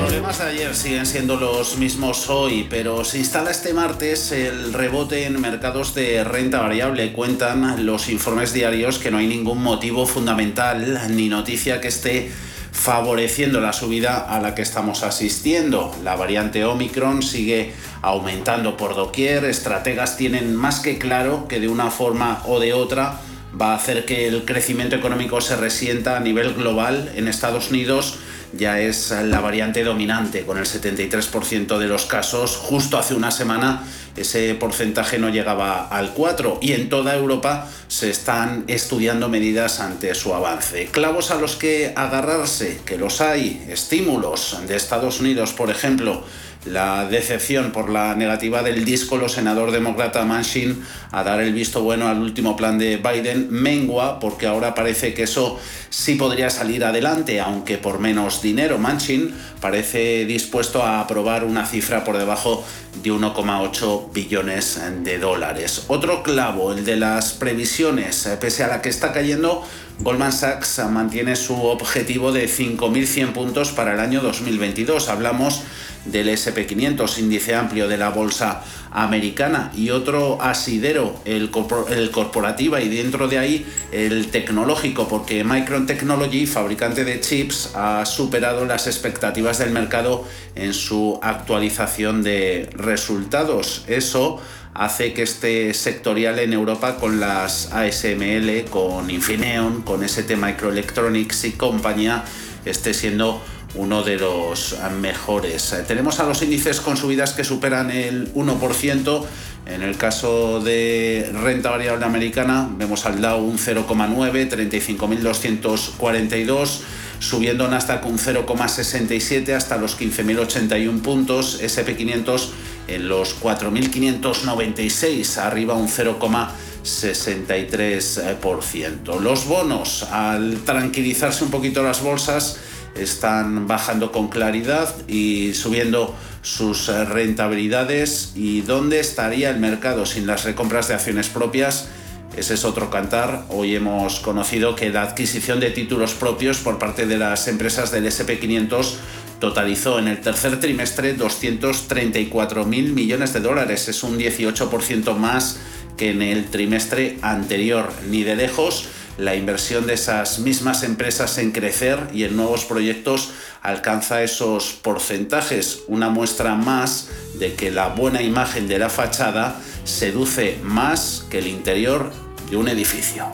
problemas de ayer siguen siendo los mismos hoy, pero se instala este martes el rebote en mercados de renta variable. Cuentan los informes diarios que no hay ningún motivo fundamental ni noticia que esté favoreciendo la subida a la que estamos asistiendo. La variante Omicron sigue aumentando por doquier. Estrategas tienen más que claro que de una forma o de otra va a hacer que el crecimiento económico se resienta a nivel global en Estados Unidos ya es la variante dominante con el 73% de los casos. Justo hace una semana ese porcentaje no llegaba al 4 y en toda Europa se están estudiando medidas ante su avance. Clavos a los que agarrarse, que los hay, estímulos de Estados Unidos, por ejemplo, la decepción por la negativa del díscolo senador demócrata Manchin a dar el visto bueno al último plan de Biden mengua porque ahora parece que eso sí podría salir adelante, aunque por menos dinero. Manchin parece dispuesto a aprobar una cifra por debajo de 1,8 billones de dólares. Otro clavo, el de las previsiones, pese a la que está cayendo, Goldman Sachs mantiene su objetivo de 5.100 puntos para el año 2022. Hablamos del SP500, índice amplio de la bolsa americana, y otro asidero, el, corporativa, y dentro de ahí el tecnológico, porque Micron Technology, fabricante de chips, ha superado las expectativas del mercado en su actualización de resultados. Eso hace que este sectorial en Europa con las ASML, con Infineon, con ST Microelectronics y compañía esté siendo uno de los mejores. Tenemos a los índices con subidas que superan el 1%. En el caso de renta variable americana, vemos al Dow un 0,9, 35.242, subiendo Nasdaq un 0,67 hasta los 15.081 puntos, SP500 en los 4.596, arriba un 0,63%. Los bonos, al tranquilizarse un poquito las bolsas, están bajando con claridad y subiendo sus eh, rentabilidades y dónde estaría el mercado sin las recompras de acciones propias. Ese es otro cantar. Hoy hemos conocido que la adquisición de títulos propios por parte de las empresas del SP500 totalizó en el tercer trimestre 234 mil millones de dólares. Es un 18% más que en el trimestre anterior. Ni de lejos la inversión de esas mismas empresas en crecer y en nuevos proyectos alcanza esos porcentajes, una muestra más de que la buena imagen de la fachada seduce más que el interior de un edificio.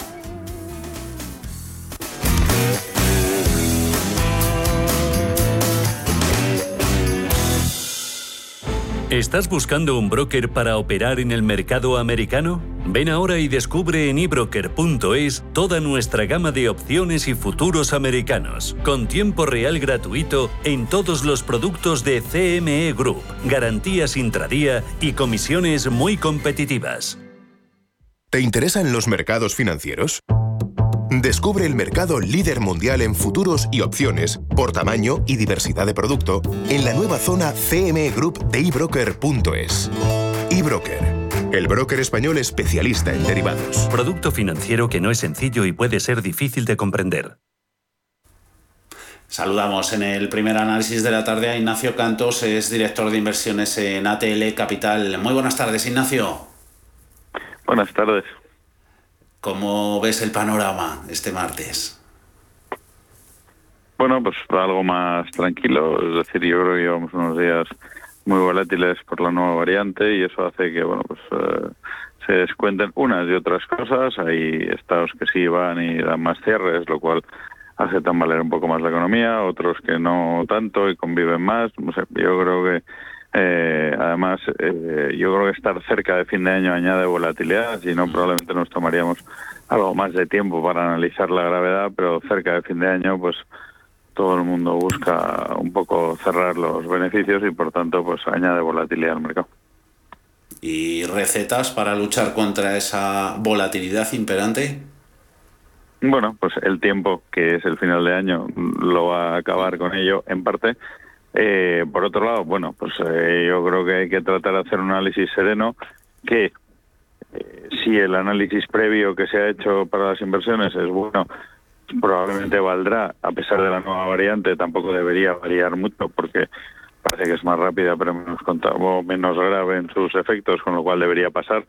¿Estás buscando un broker para operar en el mercado americano? Ven ahora y descubre en ebroker.es toda nuestra gama de opciones y futuros americanos, con tiempo real gratuito en todos los productos de CME Group, garantías intradía y comisiones muy competitivas. ¿Te interesan los mercados financieros? Descubre el mercado líder mundial en futuros y opciones por tamaño y diversidad de producto en la nueva zona CME Group de ebroker.es. eBroker, el broker español especialista en derivados. Producto financiero que no es sencillo y puede ser difícil de comprender. Saludamos en el primer análisis de la tarde a Ignacio Cantos, es director de inversiones en ATL Capital. Muy buenas tardes, Ignacio. Buenas tardes. ¿Cómo ves el panorama este martes? Bueno, pues algo más tranquilo. Es decir, yo creo que llevamos unos días muy volátiles por la nueva variante y eso hace que, bueno, pues eh, se descuenten unas y otras cosas. Hay estados que sí van y dan más cierres, lo cual hace tambalear un poco más la economía, otros que no tanto y conviven más. Yo creo que eh, además, eh, yo creo que estar cerca de fin de año añade volatilidad, si no probablemente nos tomaríamos algo más de tiempo para analizar la gravedad, pero cerca de fin de año, pues todo el mundo busca un poco cerrar los beneficios y por tanto, pues añade volatilidad al mercado. ¿Y recetas para luchar contra esa volatilidad imperante? Bueno, pues el tiempo, que es el final de año, lo va a acabar con ello en parte eh, por otro lado, bueno, pues eh, yo creo que hay que tratar de hacer un análisis sereno que eh, si el análisis previo que se ha hecho para las inversiones es bueno, probablemente valdrá, a pesar de la nueva variante, tampoco debería variar mucho porque parece que es más rápida pero menos, menos grave en sus efectos, con lo cual debería pasar.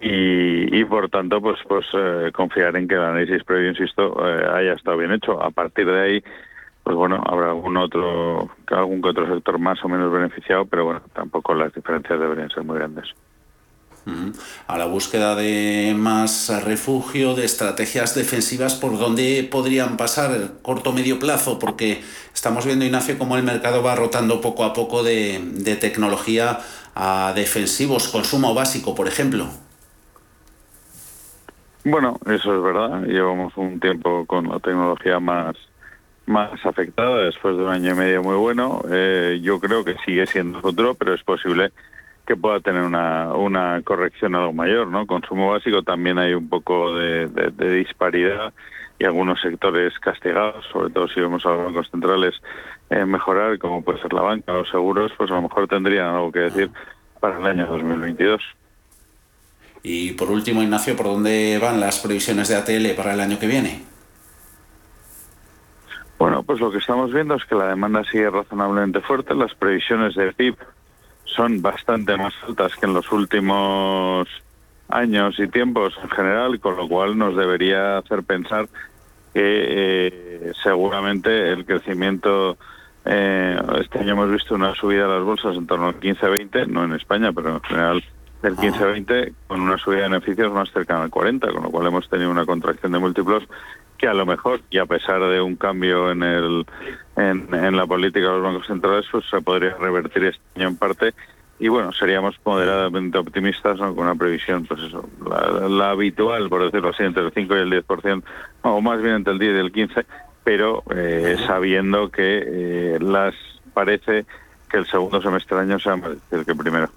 Y, por tanto, pues, pues eh, confiar en que el análisis previo, insisto, eh, haya estado bien hecho. A partir de ahí, pues bueno, habrá algún otro, algún que otro sector más o menos beneficiado, pero bueno, tampoco las diferencias deberían ser muy grandes a la búsqueda de más refugio, de estrategias defensivas, ¿por dónde podrían pasar corto medio plazo? Porque estamos viendo, Ignacio, cómo el mercado va rotando poco a poco de, tecnología a defensivos, consumo básico, por ejemplo. Bueno, eso es verdad. Llevamos un tiempo con la tecnología más más afectada después de un año y medio muy bueno. Eh, yo creo que sigue siendo futuro, pero es posible que pueda tener una, una corrección algo mayor, ¿no? Consumo básico también hay un poco de, disparidad y algunos sectores castigados, sobre todo si vemos a los bancos centrales eh, mejorar, como puede ser la banca los seguros, pues a lo mejor tendrían algo que decir para el año 2022. Y por último, Ignacio, ¿por dónde van las previsiones de ATL para el año que viene? Bueno, pues lo que estamos viendo es que la demanda sigue razonablemente fuerte. Las previsiones de PIB son bastante más altas que en los últimos años y tiempos en general, con lo cual nos debería hacer pensar que eh, seguramente el crecimiento, eh, este año hemos visto una subida de las bolsas en torno al 15-20, no en España, pero en general del 15-20, con una subida de beneficios más cercana al 40, con lo cual hemos tenido una contracción de múltiplos que a lo mejor, y a pesar de un cambio en, el, en, la política de los bancos centrales, pues se podría revertir este año en parte. Y bueno, seríamos moderadamente optimistas con una previsión, pues eso, la, habitual, por decirlo así, entre el 5 y el 10%, o más bien entre el 10 y el 15%, pero eh, sabiendo que eh, las parece que el segundo semestre del año sea más que el primero.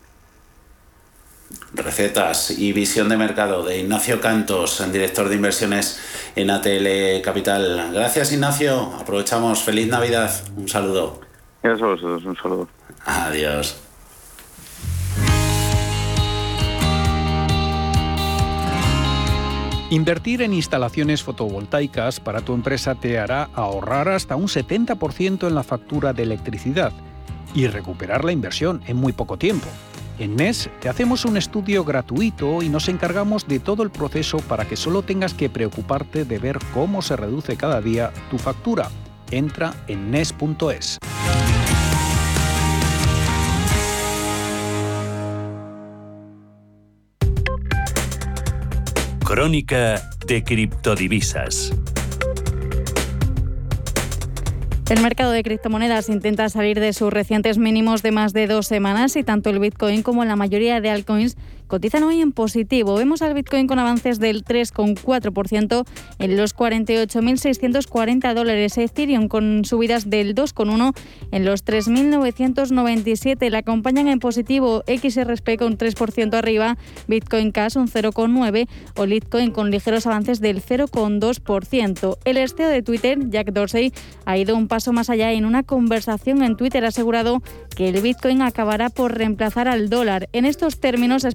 Recetas y visión de mercado de Ignacio Cantos, director de inversiones en ATL Capital. Gracias Ignacio, aprovechamos. Feliz Navidad. Un saludo. Gracias a vosotros, un saludo. Adiós. Invertir en instalaciones fotovoltaicas para tu empresa te hará ahorrar hasta un 70% en la factura de electricidad y recuperar la inversión en muy poco tiempo. En NES te hacemos un estudio gratuito y nos encargamos de todo el proceso para que solo tengas que preocuparte de ver cómo se reduce cada día tu factura. Entra en NES.es. Crónica de criptodivisas. El mercado de criptomonedas intenta salir de sus recientes mínimos de más de dos semanas y tanto el Bitcoin como la mayoría de altcoins cotizan hoy en positivo. Vemos al Bitcoin con avances del 3,4% en los 48.640 dólares. Ethereum con subidas del 2,1% en los 3.997. La acompañan en positivo XRP con 3% arriba, Bitcoin Cash un 0,9% o Litecoin con ligeros avances del 0,2%. El esteo de Twitter, Jack Dorsey, ha ido un paso más allá en una conversación en Twitter. Ha asegurado que el Bitcoin acabará por reemplazar al dólar. En estos términos ha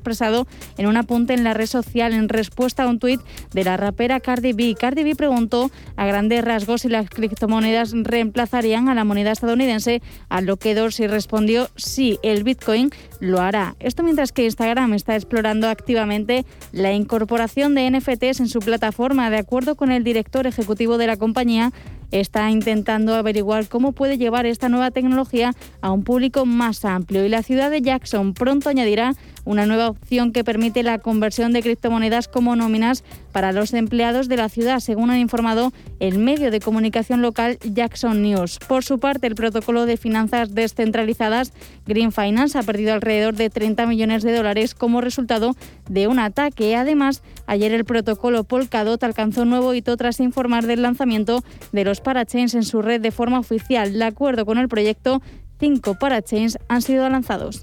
en un apunte en la red social en respuesta a un tuit de la rapera Cardi B. Cardi B preguntó a grandes rasgos si las criptomonedas reemplazarían a la moneda estadounidense, a lo que Dorsey respondió sí, el Bitcoin lo hará. Esto mientras que Instagram está explorando activamente la incorporación de NFTs en su plataforma. De acuerdo con el director ejecutivo de la compañía, está intentando averiguar cómo puede llevar esta nueva tecnología a un público más amplio. Y la ciudad de Jackson pronto añadirá una nueva opción que permite la conversión de criptomonedas como nóminas para los empleados de la ciudad, según han informado el medio de comunicación local Jackson News. Por su parte, el protocolo de finanzas descentralizadas Green Finance ha perdido alrededor de 30 millones de dólares como resultado de un ataque. Además, ayer el protocolo Polkadot alcanzó un nuevo hito tras informar del lanzamiento de los parachains en su red de forma oficial. De acuerdo con el proyecto, cinco parachains han sido lanzados.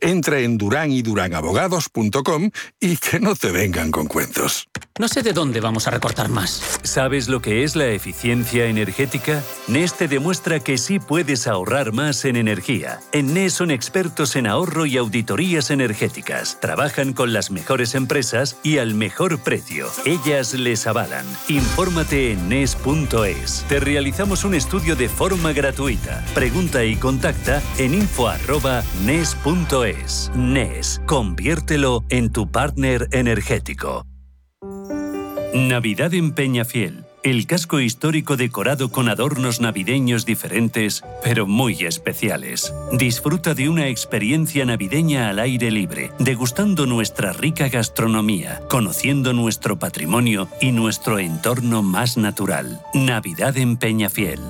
Entra en duranydurangabogados.com y que no te vengan con cuentos. No sé de dónde vamos a recortar más. ¿Sabes lo que es la eficiencia energética? Neste demuestra que sí puedes ahorrar más en energía. En NES son expertos en ahorro y auditorías energéticas. Trabajan con las mejores empresas y al mejor precio. Ellas les avalan. Infórmate en NES.es. Te realizamos un estudio de forma gratuita. Pregunta y contacta en info.nes.es. NES, conviértelo en tu partner energético. Navidad en Peñafiel. El casco histórico decorado con adornos navideños diferentes, pero muy especiales. Disfruta de una experiencia navideña al aire libre, degustando nuestra rica gastronomía, conociendo nuestro patrimonio y nuestro entorno más natural. Navidad en Peñafiel.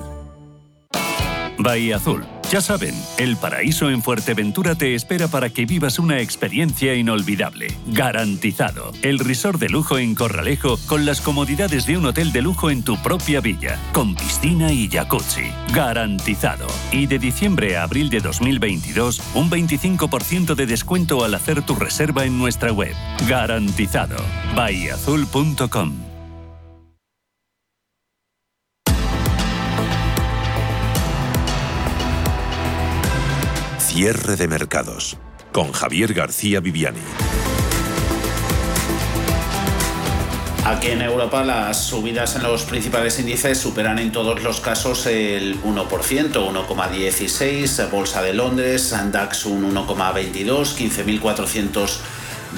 Bahía Azul. Ya saben, el paraíso en Fuerteventura te espera para que vivas una experiencia inolvidable. Garantizado. El resort de lujo en Corralejo con las comodidades de un hotel de lujo en tu propia villa, con piscina y jacuzzi. Garantizado. Y de diciembre a abril de 2022, un 25% de descuento al hacer tu reserva en nuestra web. Garantizado. bahiazul.com Cierre de mercados con Javier García Viviani. Aquí en Europa las subidas en los principales índices superan en todos los casos el 1%, 1,16, Bolsa de Londres, DAX un 1,22, 15.400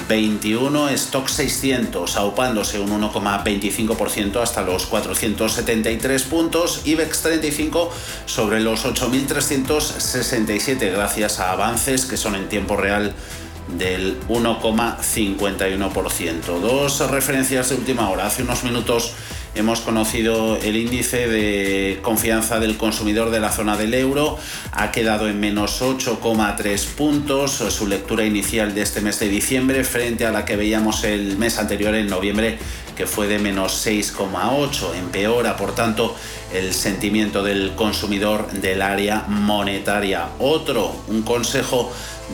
21, Stock 600 aupándose un 1,25% hasta los 473 puntos, IBEX 35 sobre los 8.367 gracias a avances que son en tiempo real del 1,51%. Dos referencias de última hora. Hace unos minutos hemos conocido el índice de confianza del consumidor de la zona del euro. Ha quedado en menos 8,3 puntos. Su lectura inicial de este mes de diciembre frente a la que veíamos el mes anterior en noviembre que fue de menos 6,8. Empeora, por tanto, el sentimiento del consumidor del área monetaria. Otro, un consejo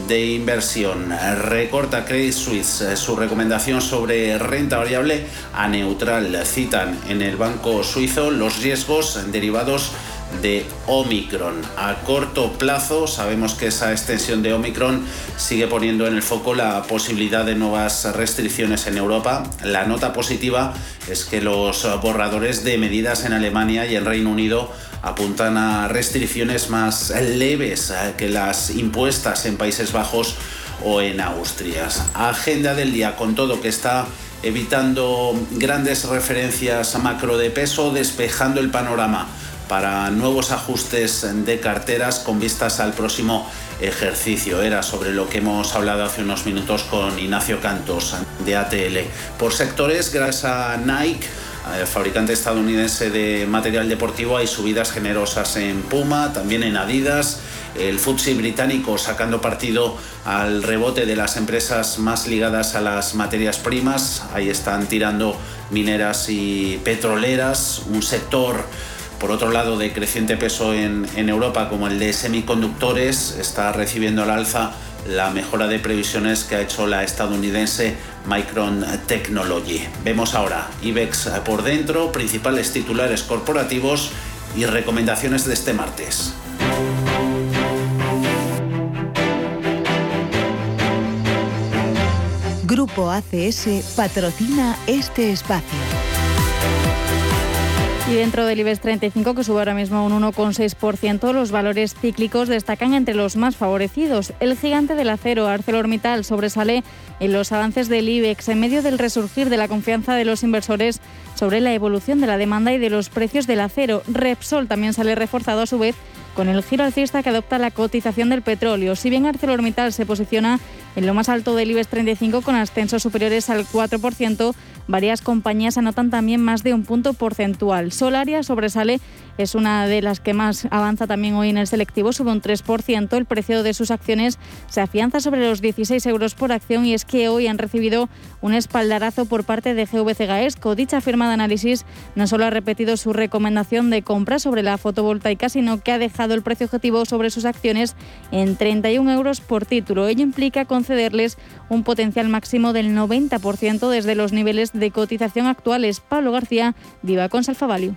de inversión. Recorta Credit Suisse su recomendación sobre renta variable a neutral. Citan en el banco suizo los riesgos derivados de Omicron. A corto plazo sabemos que esa extensión de Omicron sigue poniendo en el foco la posibilidad de nuevas restricciones en Europa. La nota positiva es que los borradores de medidas en Alemania y en Reino Unido apuntan a restricciones más leves que las impuestas en Países Bajos o en Austria. Agenda del día con todo que está evitando grandes referencias macro de peso, despejando el panorama para nuevos ajustes de carteras con vistas al próximo ejercicio. Era sobre lo que hemos hablado hace unos minutos con Ignacio Cantos de ATL. Por sectores, gracias a Nike, el fabricante estadounidense de material deportivo, hay subidas generosas en Puma, también en Adidas. El FTSE británico sacando partido al rebote de las empresas más ligadas a las materias primas. Ahí están tirando mineras y petroleras, un sector por otro lado, de creciente peso en, Europa, como el de semiconductores, está recibiendo al alza la mejora de previsiones que ha hecho la estadounidense Micron Technology. Vemos ahora IBEX por dentro, principales titulares corporativos y recomendaciones de este martes. Grupo ACS patrocina este espacio. Y dentro del IBEX 35, que sube ahora mismo un 1,6%, los valores cíclicos destacan entre los más favorecidos. El gigante del acero, ArcelorMittal, sobresale en los avances del IBEX en medio del resurgir de la confianza de los inversores sobre la evolución de la demanda y de los precios del acero. Repsol también sale reforzado a su vez con el giro alcista que adopta la cotización del petróleo. Si bien ArcelorMittal se posiciona en lo más alto del IBEX 35 con ascensos superiores al 4%, varias compañías anotan también más de un punto porcentual. Solaria sobresale, es una de las que más avanza también hoy en el selectivo, sube un 3%. El precio de sus acciones se afianza sobre los 16 euros por acción y es que hoy han recibido un espaldarazo por parte de GVC Gaesco. Dicha firma de análisis no solo ha repetido su recomendación de compra sobre la fotovoltaica, sino que ha dejado el precio objetivo sobre sus acciones en 31 euros por título. Ello implica concederles un potencial máximo del 90% desde los niveles de cotización actuales. Pablo García, Viva con Salfavalio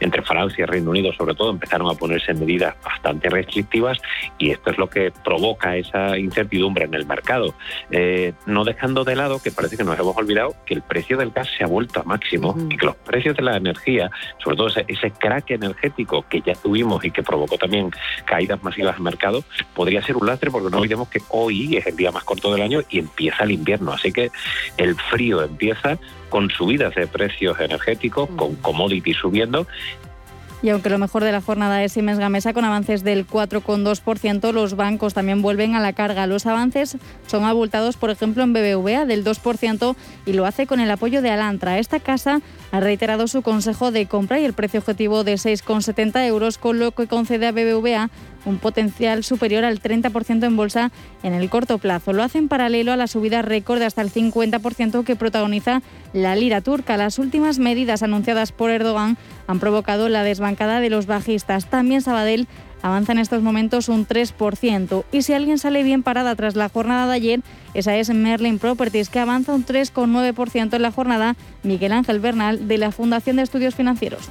entre Francia y Reino Unido sobre todo empezaron a ponerse medidas bastante restrictivas y esto es lo que provoca esa incertidumbre en el mercado. Eh, no dejando de lado que parece que nos hemos olvidado que el precio del gas se ha vuelto a máximo y que los precios de la energía, sobre todo ese, ese crack energético que ya tuvimos y que provocó también caídas masivas en mercado, podría ser un lastre porque no olvidemos que hoy es el día más corto del año y empieza el invierno. Así que el frío empieza con subidas de precios energéticos, con commodities subiendo y aunque lo mejor de la jornada es Siemens Gamesa con avances del 4,2%, los bancos también vuelven a la carga. Los avances son abultados, por ejemplo, en BBVA del 2% y lo hace con el apoyo de Alantra. Esta casa ha reiterado su consejo de compra y el precio objetivo de 6,70 euros, con lo que concede a BBVA un potencial superior al 30% en bolsa en el corto plazo. Lo hace en paralelo a la subida récord de hasta el 50% que protagoniza la lira turca. Las últimas medidas anunciadas por Erdogan han provocado la desbancada de los bajistas. También Sabadell avanza en estos momentos un 3%. Y si alguien sale bien parada tras la jornada de ayer, esa es Merlin Properties, que avanza un 3,9% en la jornada. Miguel Ángel Bernal, de la Fundación de Estudios Financieros.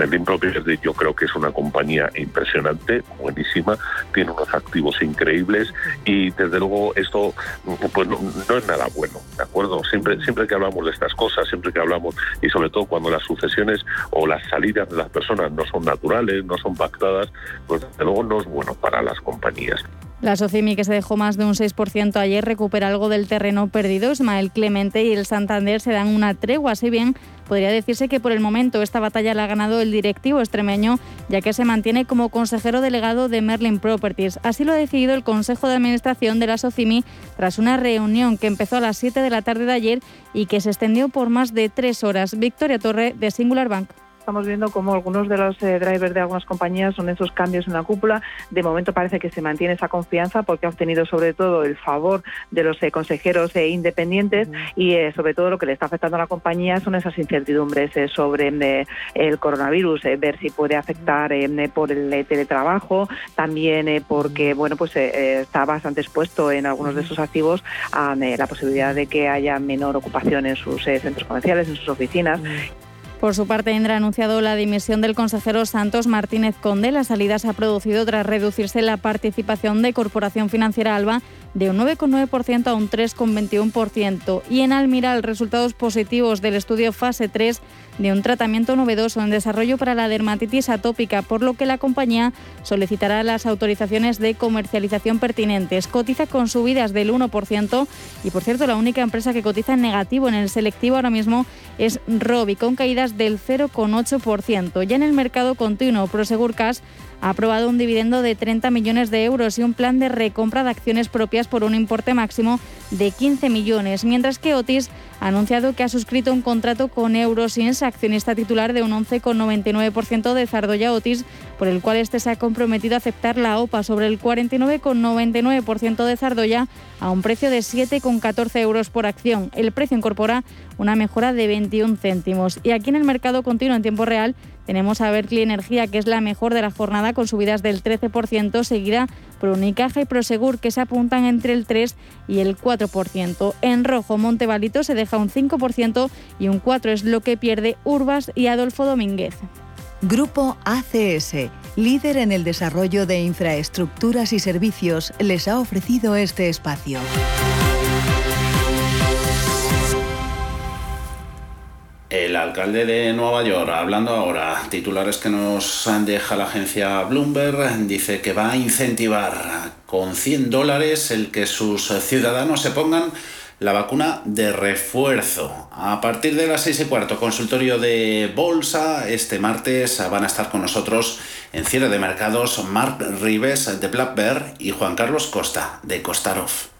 Merlin Properties yo creo que es una compañía impresionante, buenísima, tiene unos activos increíbles y desde luego esto pues no, es nada bueno, ¿de acuerdo? Siempre, siempre que hablamos de estas cosas, siempre que hablamos y sobre todo cuando las sucesiones o las salidas de las personas no son naturales, no son pactadas, pues desde luego no es bueno para las compañías. La Socimi, que se dejó más de un 6% ayer, recupera algo del terreno perdido. Ismael Clemente y el Santander se dan una tregua, si bien podría decirse que por el momento esta batalla la ha ganado el directivo extremeño, ya que se mantiene como consejero delegado de Merlin Properties. Así lo ha decidido el Consejo de Administración de la Socimi tras una reunión que empezó a las 7 de la tarde de ayer y que se extendió por más de tres horas. Victoria Torre, de Singular Bank estamos viendo como algunos de los eh, drivers de algunas compañías son esos cambios en la cúpula. De momento parece que se mantiene esa confianza porque ha obtenido sobre todo el favor de los eh, consejeros eh, independientes y sobre todo lo que le está afectando a la compañía son esas incertidumbres sobre el coronavirus, ver si puede afectar por el teletrabajo, también porque bueno pues está bastante expuesto en algunos de sus activos a la posibilidad de que haya menor ocupación en sus centros comerciales, en sus oficinas. Por su parte, Indra ha anunciado la dimisión del consejero Santos Martínez Conde. La salida se ha producido tras reducirse la participación de Corporación Financiera Alba de un 9,9% a un 3,21%. Y en Almiral, resultados positivos del estudio fase 3 de un tratamiento novedoso en desarrollo para la dermatitis atópica, por lo que la compañía solicitará las autorizaciones de comercialización pertinentes. Cotiza con subidas del 1% y, por cierto, la única empresa que cotiza en negativo en el selectivo ahora mismo es Robi, con caídas del 0,8%. Ya en el mercado continuo, Prosegur Cash ha aprobado un dividendo de 30 millones de euros y un plan de recompra de acciones propias por un importe máximo de 15 millones, mientras que Otis ha anunciado que ha suscrito un contrato con Eurosiens, accionista titular de un 11,99% de Zardoya Otis, por el cual este se ha comprometido a aceptar la OPA sobre el 49,99% de Zardoya a un precio de 7,14 euros por acción. El precio incorpora una mejora de 21 céntimos. Y aquí en el mercado continuo en tiempo real tenemos a Berkeley Energía, que es la mejor de la jornada, con subidas del 13%, seguida por Unicaja y Prosegur, que se apuntan entre el 3 y el 4%. En rojo, Montevalito se deja un 5% y un 4% es lo que pierde Urbas y Adolfo Domínguez. Grupo ACS, líder en el desarrollo de infraestructuras y servicios, les ha ofrecido este espacio. Alcalde de Nueva York, hablando ahora, titulares que nos deja la agencia Bloomberg, dice que va a incentivar con 100 dólares el que sus ciudadanos se pongan la vacuna de refuerzo. A partir de las 6 y cuarto, consultorio de bolsa. Este martes van a estar con nosotros en cierre de mercados Mark Rives de Black Bear y Juan Carlos Costa de Costarov.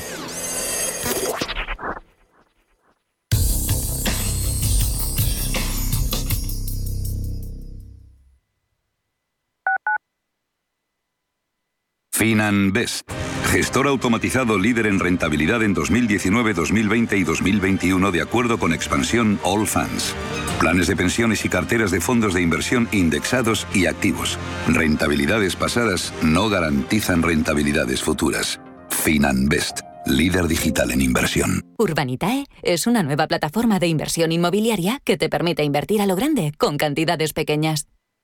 FinanBest, gestor automatizado líder en rentabilidad en 2019, 2020 y 2021 de acuerdo con expansión All Funds. Planes de pensiones y carteras de fondos de inversión indexados y activos. Rentabilidades pasadas no garantizan rentabilidades futuras. FinanBest, líder digital en inversión. Urbanitae es una nueva plataforma de inversión inmobiliaria que te permite invertir a lo grande con cantidades pequeñas.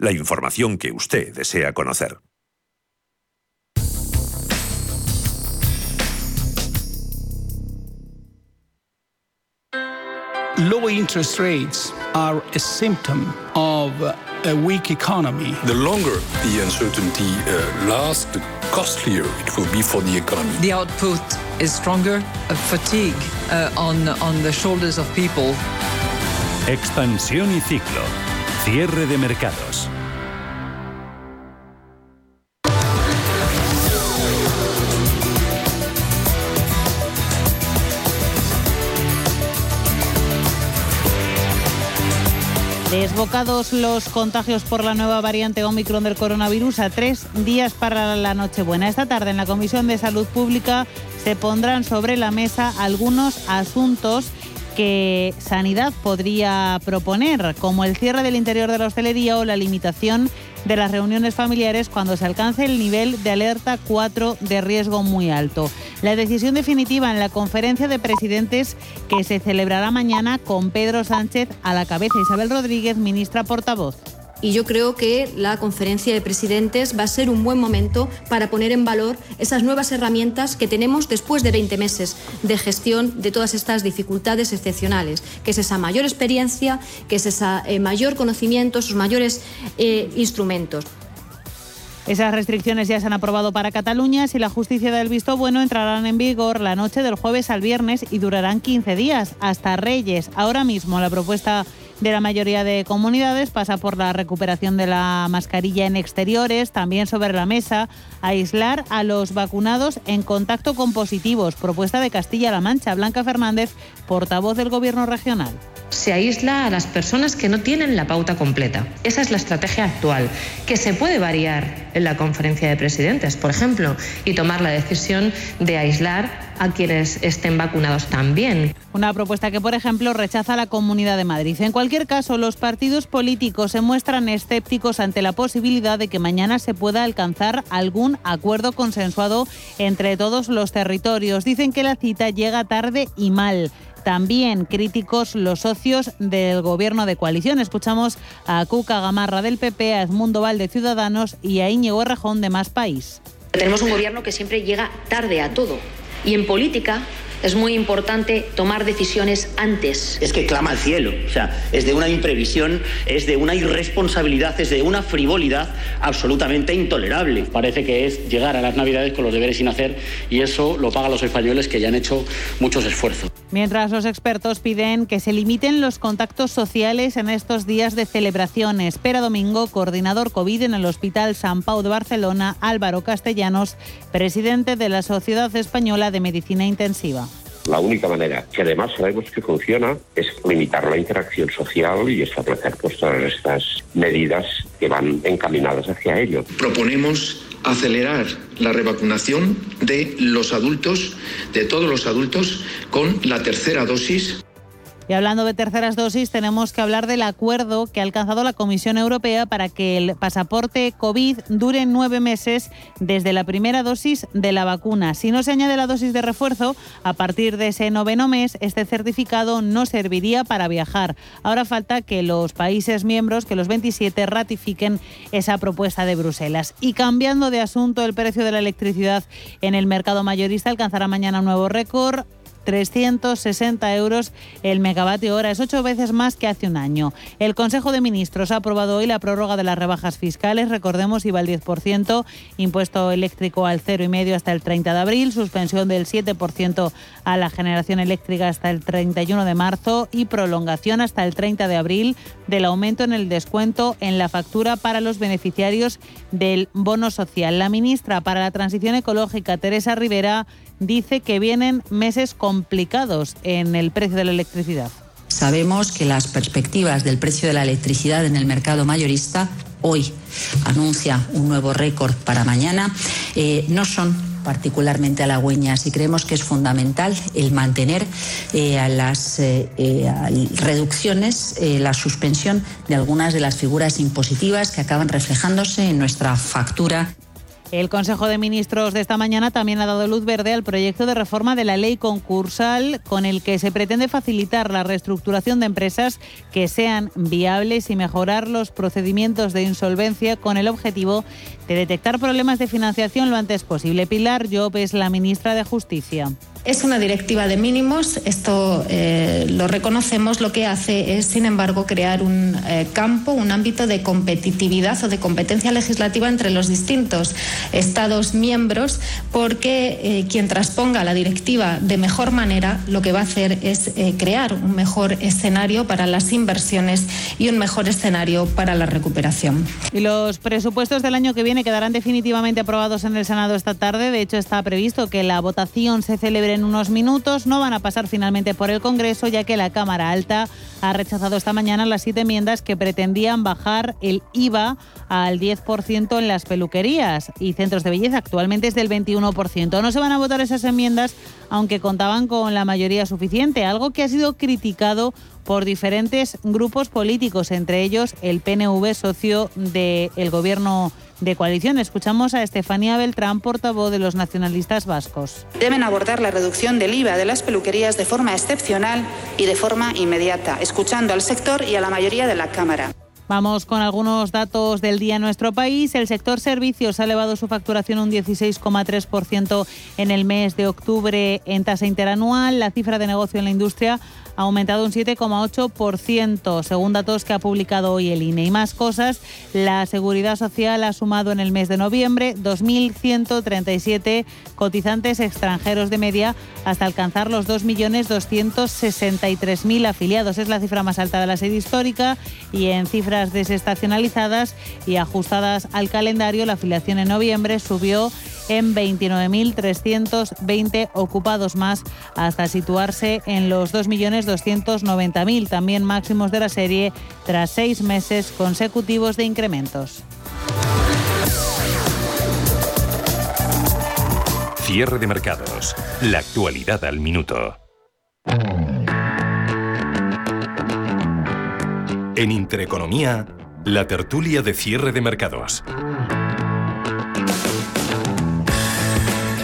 La información que usted desea conocer. Low interest rates are a symptom of a weak economy. The longer the uncertainty uh, lasts, the costlier it will be for the economy. The output is stronger, a fatigue uh, on, on the shoulders of people. Expansión y ciclo. Cierre de mercados. Desbocados los contagios por la nueva variante Omicron del coronavirus a tres días para la Nochebuena. Esta tarde en la Comisión de Salud Pública se pondrán sobre la mesa algunos asuntos que Sanidad podría proponer, como el cierre del interior de la hostelería o la limitación de las reuniones familiares cuando se alcance el nivel de alerta 4 de riesgo muy alto. La decisión definitiva en la conferencia de presidentes que se celebrará mañana con Pedro Sánchez a la cabeza. Isabel Rodríguez, ministra portavoz y yo creo que la conferencia de presidentes va a ser un buen momento para poner en valor esas nuevas herramientas que tenemos después de 20 meses de gestión de todas estas dificultades excepcionales, que es esa mayor experiencia, que es ese mayor conocimiento, esos mayores eh, instrumentos. Esas restricciones ya se han aprobado para Cataluña. Si la justicia da el visto bueno, entrarán en vigor la noche del jueves al viernes y durarán 15 días, hasta Reyes. Ahora mismo la propuesta de la mayoría de comunidades pasa por la recuperación de la mascarilla en exteriores, también sobre la mesa, aislar a los vacunados en contacto con positivos. Propuesta de Castilla-La Mancha. Blanca Fernández, portavoz del Gobierno regional se aísla a las personas que no tienen la pauta completa. Esa es la estrategia actual, que se puede variar en la conferencia de presidentes, por ejemplo, y tomar la decisión de aislar a quienes estén vacunados también. Una propuesta que, por ejemplo, rechaza la Comunidad de Madrid. En cualquier caso, los partidos políticos se muestran escépticos ante la posibilidad de que mañana se pueda alcanzar algún acuerdo consensuado entre todos los territorios. Dicen que la cita llega tarde y mal. También críticos los socios del gobierno de coalición. Escuchamos a Cuca Gamarra del PP, a Edmundo Val de Ciudadanos y a Íñigo Errejón de Más País. Tenemos un gobierno que siempre llega tarde a todo. Y en política es muy importante tomar decisiones antes. Es que clama al cielo, o sea, es de una imprevisión, es de una irresponsabilidad, es de una frivolidad absolutamente intolerable. Parece que es llegar a las Navidades con los deberes sin hacer y eso lo pagan los españoles que ya han hecho muchos esfuerzos. Mientras los expertos piden que se limiten los contactos sociales en estos días de celebración. Espera Domingo, coordinador COVID en el Hospital San Pau de Barcelona, Álvaro Castellanos, presidente de la Sociedad Española de Medicina Intensiva. La única manera, que además sabemos que funciona, es limitar la interacción social y establecer pues, todas estas medidas que van encaminadas hacia ello. Proponemos acelerar la revacunación de los adultos, de todos los adultos, con la tercera dosis y hablando de terceras dosis, tenemos que hablar del acuerdo que ha alcanzado la Comisión Europea para que el pasaporte COVID dure nueve meses desde la primera dosis de la vacuna. Si no se añade la dosis de refuerzo, a partir de ese noveno mes, este certificado no serviría para viajar. Ahora falta que los países miembros, que los 27, ratifiquen esa propuesta de Bruselas. Y cambiando de asunto, el precio de la electricidad en el mercado mayorista alcanzará mañana un nuevo récord 360 euros el megavatio hora. Es ocho veces más que hace un año. El Consejo de Ministros ha aprobado hoy la prórroga de las rebajas fiscales. Recordemos, iba al 10%, impuesto eléctrico al 0,5 hasta el 30 de abril, suspensión del 7% a la generación eléctrica hasta el 31 de marzo y prolongación hasta el 30 de abril del aumento en el descuento en la factura para los beneficiarios del bono social. La ministra para la Transición Ecológica, Teresa Rivera, dice que vienen meses complicados en el precio de la electricidad. Sabemos que las perspectivas del precio de la electricidad en el mercado mayorista hoy anuncia un nuevo récord para mañana, eh, no son particularmente halagüeñas y creemos que es fundamental el mantener eh, a las eh, reducciones, la suspensión de algunas de las figuras impositivas que acaban reflejándose en nuestra factura el Consejo de Ministros de esta mañana también ha dado luz verde al proyecto de reforma de la ley concursal con el que se pretende facilitar la reestructuración de empresas que sean viables y mejorar los procedimientos de insolvencia con el objetivo de detectar problemas de financiación lo antes posible. Pilar Job es la ministra de Justicia. Es una directiva de mínimos, esto eh, lo reconocemos, lo que hace es, sin embargo, crear un eh, campo, un ámbito de competitividad o de competencia legislativa entre los distintos Estados miembros, porque eh, quien transponga la directiva de mejor manera lo que va a hacer es crear un mejor escenario para las inversiones y un mejor escenario para la recuperación. Y los presupuestos del año que viene quedarán definitivamente aprobados en el Senado esta tarde. De hecho, está previsto que la votación se celebre en unos minutos. No van a pasar finalmente por el Congreso, ya que la Cámara Alta ha rechazado esta mañana las siete enmiendas que pretendían bajar el IVA al 10% en las peluquerías y centros de belleza. Actualmente es del 21%. No se van a votar esas enmiendas, aunque contaban con la mayoría suficiente, algo que ha sido criticado por diferentes grupos políticos, entre ellos el PNV, socio del gobierno de coalición. Escuchamos a Estefanía Beltrán, portavoz de los nacionalistas vascos. Deben abordar la reducción del IVA de las peluquerías de forma excepcional y de forma inmediata, escuchando al sector y a la mayoría de la Cámara. Vamos con algunos datos del día en nuestro país. El sector servicios ha elevado su facturación un 16,3% en el mes de octubre en tasa interanual. La cifra de negocio en la industria ha aumentado un 7,8%, según datos que ha publicado hoy el INE. Y más cosas, la Seguridad Social ha sumado en el mes de noviembre 2.137 cotizantes extranjeros de media hasta alcanzar los 2.263.000 afiliados. Es la cifra más alta de la serie histórica y en cifras desestacionalizadas y ajustadas al calendario, la afiliación en noviembre subió en 29.320 ocupados más hasta situarse en los 2.290.000, también máximos de la serie tras seis meses consecutivos de incrementos. Cierre de mercados. La actualidad al minuto. En Intereconomía, la tertulia de cierre de mercados.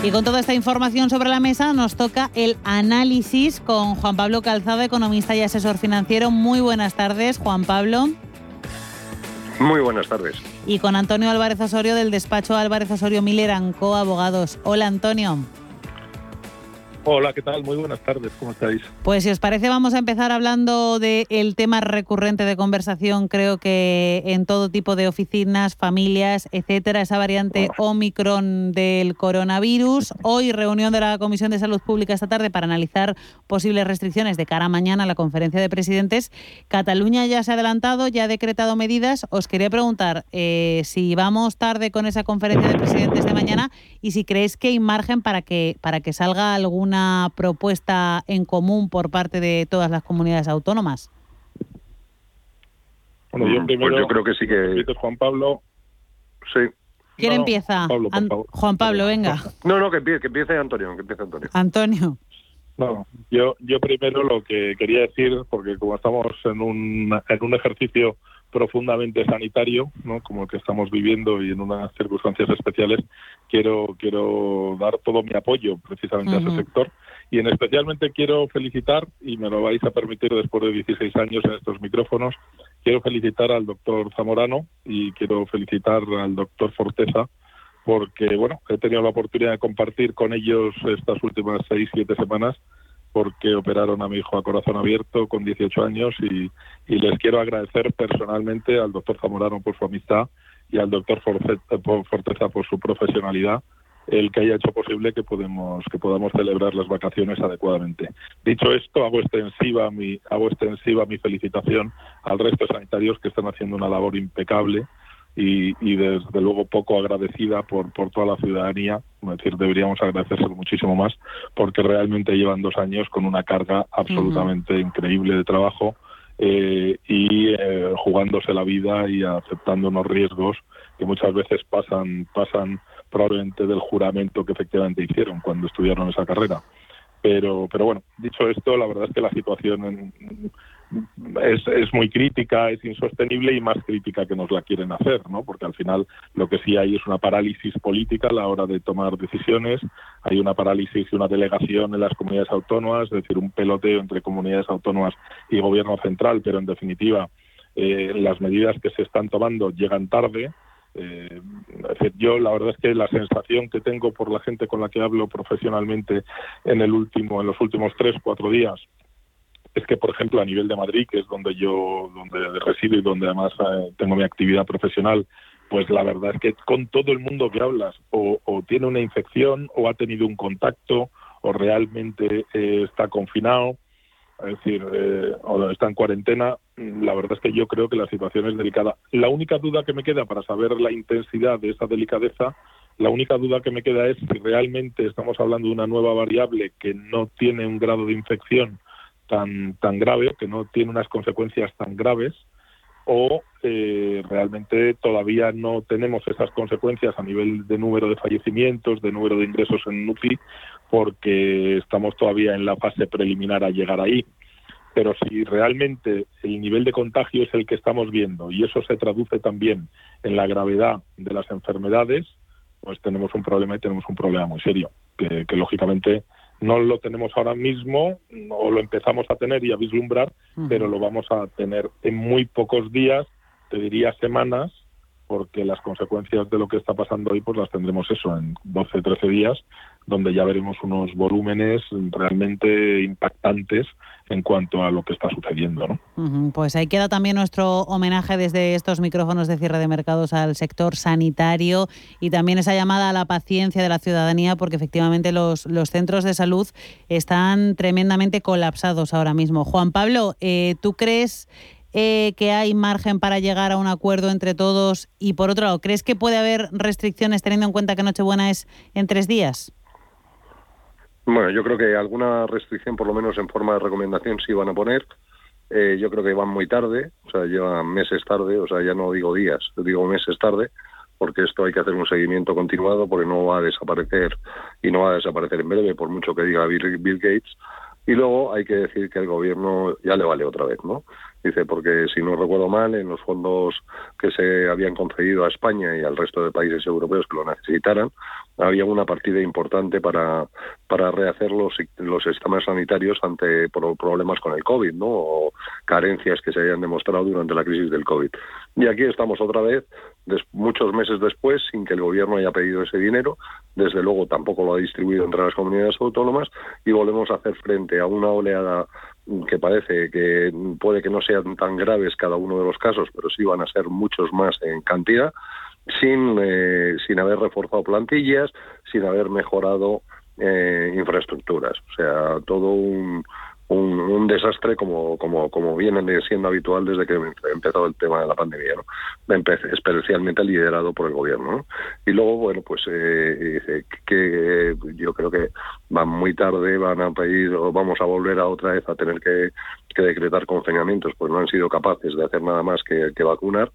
Y con toda esta información sobre la mesa nos toca el análisis con Juan Pablo Calzado, economista y asesor financiero. Muy buenas tardes, Juan Pablo. Muy buenas tardes. Y con Antonio Álvarez Osorio del despacho Álvarez Osorio Miller Co. Abogados. Hola, Antonio. Hola, ¿qué tal? Muy buenas tardes, ¿cómo estáis? Pues si os parece vamos a empezar hablando del tema recurrente de conversación, creo que en todo tipo de oficinas, familias, etcétera, esa variante Omicron del coronavirus. Hoy reunión de la Comisión de Salud Pública esta tarde para analizar posibles restricciones de cara a mañana a la conferencia de presidentes. Cataluña ya se ha adelantado, ya ha decretado medidas. Os quería preguntar eh, si vamos tarde con esa conferencia de presidentes de mañana y si creéis que hay margen para que, para que salga alguna propuesta en común por parte de todas las comunidades autónomas? Bueno, yo primero, pues yo creo que sí que... Juan Pablo. Sí. ¿Quién empieza? Juan Pablo, venga. No, no, que empiece, que empiece Antonio, que empiece Antonio. Antonio. No, yo, yo primero lo que quería decir, porque como estamos en un, en un ejercicio profundamente sanitario, ¿no? como el que estamos viviendo y en unas circunstancias especiales, quiero quiero dar todo mi apoyo precisamente a ese sector y en especialmente quiero felicitar y me lo vais a permitir después de 16 años en estos micrófonos, quiero felicitar al doctor Zamorano y quiero felicitar al doctor Forteza porque bueno he tenido la oportunidad de compartir con ellos estas últimas seis siete semanas porque operaron a mi hijo a corazón abierto con 18 años y, les quiero agradecer personalmente al doctor Zamorano por su amistad y al doctor Forteza por su profesionalidad el que haya hecho posible que podemos que podamos celebrar las vacaciones adecuadamente. Dicho esto, hago extensiva mi hago extensiva mi felicitación al resto de sanitarios que están haciendo una labor impecable y, desde luego poco agradecida por, por toda la ciudadanía. Es decir, deberíamos agradecérselo muchísimo más porque realmente llevan dos años con una carga absolutamente increíble de trabajo eh, y eh, jugándose la vida y aceptando unos riesgos que muchas veces pasan, pasan probablemente del juramento que efectivamente hicieron cuando estudiaron esa carrera. Pero, pero bueno, dicho esto, la verdad es que la situación en, es, es, muy crítica, es insostenible y más crítica que nos la quieren hacer, ¿no? Porque al final lo que sí hay es una parálisis política a la hora de tomar decisiones, hay una parálisis y una delegación en las comunidades autónomas, es decir, un peloteo entre comunidades autónomas y gobierno central, pero en definitiva eh, las medidas que se están tomando llegan tarde. Eh, yo la verdad es que la sensación que tengo por la gente con la que hablo profesionalmente en el último, en los últimos tres, cuatro días, es que, por ejemplo, a nivel de Madrid, que es donde yo donde resido y donde además eh, tengo mi actividad profesional, pues la verdad es que con todo el mundo que hablas o, tiene una infección o ha tenido un contacto o realmente eh, está confinado, es decir, eh, o está en cuarentena, la verdad es que yo creo que la situación es delicada. La única duda que me queda para saber la intensidad de esa delicadeza, la única duda que me queda es si realmente estamos hablando de una nueva variable que no tiene un grado de infección tan, tan grave, que no tiene unas consecuencias tan graves, o eh, realmente todavía no tenemos esas consecuencias a nivel de número de fallecimientos, de número de ingresos en UCI, porque estamos todavía en la fase preliminar a llegar ahí. Pero si realmente el nivel de contagio es el que estamos viendo y eso se traduce también en la gravedad de las enfermedades, pues tenemos un problema y tenemos un problema muy serio, que lógicamente no lo tenemos ahora mismo o lo empezamos a tener y a vislumbrar, pero lo vamos a tener en muy pocos días, te diría semanas, porque las consecuencias de lo que está pasando hoy pues las tendremos eso en 12, 13 días, donde ya veremos unos volúmenes realmente impactantes en cuanto a lo que está sucediendo. ¿no? Pues ahí queda también nuestro homenaje desde estos micrófonos de cierre de mercados al sector sanitario y también esa llamada a la paciencia de la ciudadanía, porque efectivamente los, los centros de salud están tremendamente colapsados ahora mismo. Juan Pablo, eh, ¿tú crees eh, que hay margen para llegar a un acuerdo entre todos? Y por otro lado, ¿crees que puede haber restricciones teniendo en cuenta que Nochebuena es en tres días? Bueno, yo creo que alguna restricción, por lo menos en forma de recomendación, sí van a poner. Eh, yo creo que van muy tarde, o sea, llevan meses tarde, o sea, ya no digo días, digo meses tarde, porque esto hay que hacer un seguimiento continuado porque no va a desaparecer y no va a desaparecer en breve, por mucho que diga Bill, Bill Gates. Y luego hay que decir que el gobierno ya le vale otra vez, ¿no? Dice, porque si no recuerdo mal, en los fondos que se habían concedido a España y al resto de países europeos que lo necesitaran, había una partida importante para, para rehacer los, los sistemas sanitarios ante problemas con el COVID, ¿no? O carencias que se hayan demostrado durante la crisis del COVID. Y aquí estamos otra vez, muchos meses después, sin que el gobierno haya pedido ese dinero, desde luego tampoco lo ha distribuido entre las comunidades autónomas, y volvemos a hacer frente a una oleada que parece que puede que no sean tan graves cada uno de los casos, pero sí van a ser muchos más en cantidad, sin, eh, sin haber reforzado plantillas, sin haber mejorado eh, infraestructuras. O sea, todo un, un, desastre como, como, como viene siendo habitual desde que empezó el tema de la pandemia, ¿no? especialmente liderado por el gobierno. Y luego, bueno, pues eh, que yo creo que van muy tarde, van a pedir o vamos a volver a otra vez a tener que, decretar confinamientos, pues no han sido capaces de hacer nada más que vacunar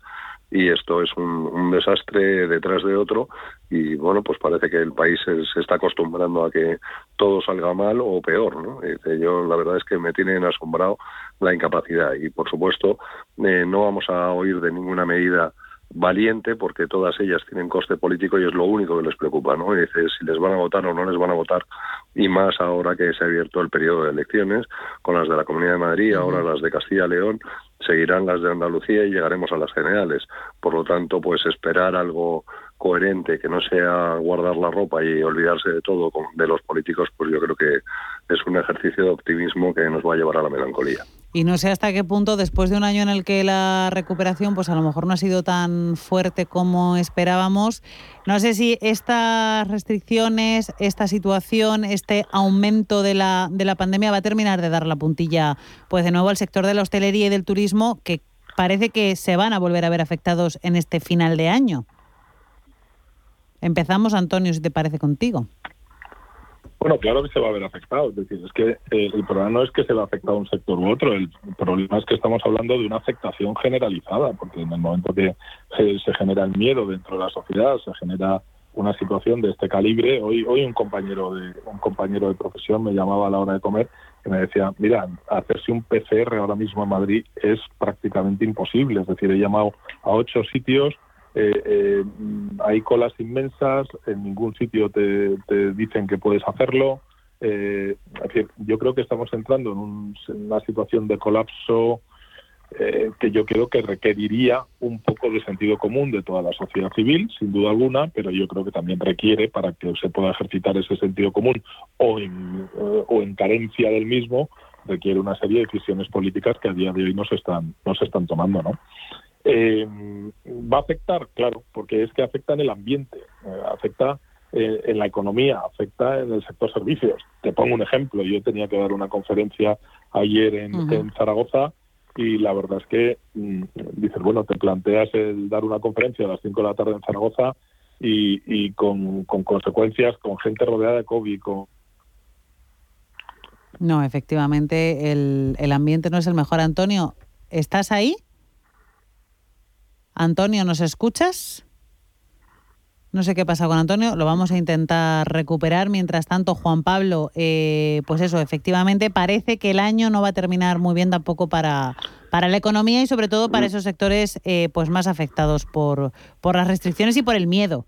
y esto es un, desastre detrás de otro. Y bueno pues parece que el país se, está acostumbrando a que todo salga mal o peor no yo la verdad es que me tienen asombrado la incapacidad. Y por supuesto eh, no vamos a oír de ninguna medida valiente porque todas ellas tienen coste político y es lo único que les preocupa, ¿no? Y dice si les van a votar o no les van a votar y más ahora que se ha abierto el periodo de elecciones con las de la Comunidad de Madrid, ahora las de Castilla y León, seguirán las de Andalucía y llegaremos a las generales. Por lo tanto, pues esperar algo coherente, que no sea guardar la ropa y olvidarse de todo de los políticos, pues yo creo que es un ejercicio de optimismo que nos va a llevar a la melancolía. Y no sé hasta qué punto, después de un año en el que la recuperación, pues a lo mejor no ha sido tan fuerte como esperábamos, no sé si estas restricciones, esta situación, este aumento de la, de la pandemia va a terminar de dar la puntilla, pues de nuevo al sector de la hostelería y del turismo, que parece que se van a volver a ver afectados en este final de año. Empezamos, Antonio, si te parece contigo. Bueno, claro que se va a ver afectado. Es decir, es que eh, el problema no es que se va a afectar un sector u otro. El problema es que estamos hablando de una afectación generalizada, porque en el momento que se, genera el miedo dentro de la sociedad, se genera una situación de este calibre. Hoy, hoy un compañero de un compañero de profesión me llamaba a la hora de comer y me decía, mira, hacerse un PCR ahora mismo en Madrid es prácticamente imposible. Es decir, he llamado a ocho sitios eh, eh, hay colas inmensas, en ningún sitio te, dicen que puedes hacerlo. Eh, yo creo que estamos entrando en, una situación de colapso eh, que yo creo que requeriría un poco de sentido común de toda la sociedad civil, sin duda alguna, pero yo creo que también requiere, para que se pueda ejercitar ese sentido común o en, o en carencia del mismo, requiere una serie de decisiones políticas que a día de hoy no se están, no se están tomando. ¿no? Eh, va a afectar, claro, porque es que afecta en el ambiente, eh, afecta eh, en la economía, afecta en el sector servicios. Te pongo un ejemplo, yo tenía que dar una conferencia ayer en, Zaragoza y la verdad es que mm, dices, bueno, te planteas el dar una conferencia a las 5 de la tarde en Zaragoza y, con, consecuencias, con gente rodeada de COVID, con... No, efectivamente, el, el ambiente no es el mejor. Antonio, ¿estás ahí? Antonio, ¿nos escuchas? No sé qué pasa con Antonio, lo vamos a intentar recuperar. Mientras tanto, Juan Pablo, eh, pues eso, efectivamente parece que el año no va a terminar muy bien tampoco para, para la economía y sobre todo para mm. esos sectores eh, pues más afectados por, por las restricciones y por el miedo.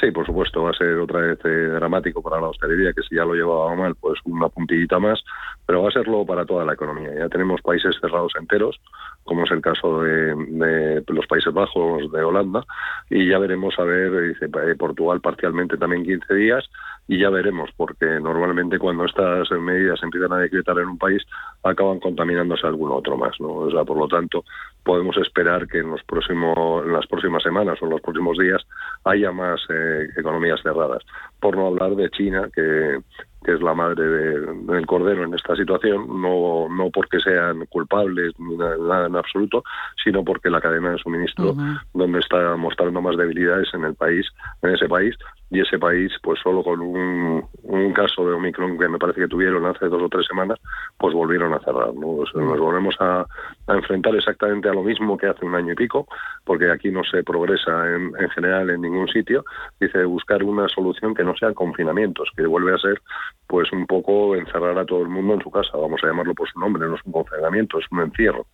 Sí, por supuesto, va a ser otra vez eh, dramático para la hostelería, que si ya lo llevaba mal, pues una puntillita más, pero va a serlo para toda la economía. Ya tenemos países cerrados enteros, como es el caso de, los Países Bajos, de Holanda, y ya veremos, a ver, dice eh, Portugal parcialmente también 15 días, y ya veremos, porque normalmente cuando estas medidas se empiezan a decretar en un país, acaban contaminándose algún otro más, ¿no? O sea, por lo tanto, podemos esperar que en los próximos, en las próximas semanas o en los próximos días haya más eh, economías cerradas. Por no hablar de China, que que es la madre del cordero en esta situación, no, no porque sean culpables ni nada, en absoluto, sino porque la cadena de suministro, donde está mostrando más debilidades en el país, en ese país, y ese país, pues solo con un, un, caso de Omicron que me parece que tuvieron hace dos o tres semanas, pues volvieron a cerrar. ¿no? nos volvemos a, enfrentar exactamente a lo mismo que hace un año y pico, porque aquí no se progresa en, en general en ningún sitio. Dice buscar una solución que no sea confinamientos, que vuelve a ser pues un poco encerrar a todo el mundo en su casa, vamos a llamarlo por su nombre, no es un confinamiento, es un encierro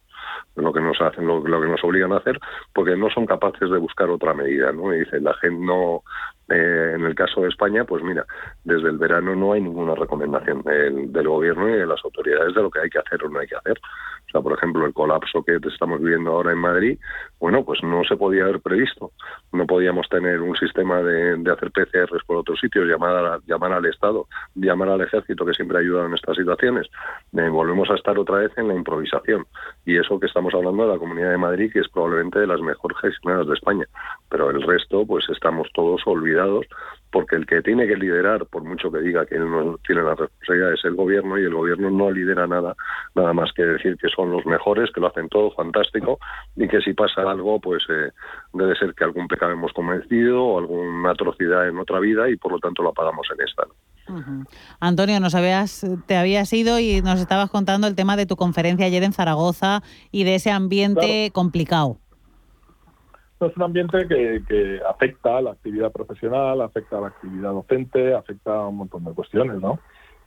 lo que nos hacen, lo, que nos obligan a hacer, porque no son capaces de buscar otra medida, ¿no? Y dice, la gente no, eh, en el caso de España, pues mira, desde el verano no hay ninguna recomendación del, gobierno y de las autoridades de lo que hay que hacer o no hay que hacer. O sea, por ejemplo, el colapso que estamos viviendo ahora en Madrid, bueno, pues no se podía haber previsto. No podíamos tener un sistema de, hacer PCRs por otros sitios, llamar, llamar al Estado, llamar al Ejército, que siempre ha ayudado en estas situaciones. Eh, volvemos a estar otra vez en la improvisación. Y eso que estamos hablando de la Comunidad de Madrid, que es probablemente de las mejores gestionadas de España. Pero el resto, pues estamos todos olvidados porque el que tiene que liderar, por mucho que diga que él no tiene la responsabilidad, es el gobierno y el gobierno no lidera nada, nada más que decir que son los mejores, que lo hacen todo fantástico y que si pasa algo, pues eh, debe ser que algún pecado hemos cometido o alguna atrocidad en otra vida y por lo tanto lo pagamos en esta. Antonio, nos habías, te habías ido y nos estabas contando el tema de tu conferencia ayer en Zaragoza y de ese ambiente complicado es un ambiente que, afecta a la actividad profesional, afecta a la actividad docente, afecta a un montón de cuestiones, ¿no?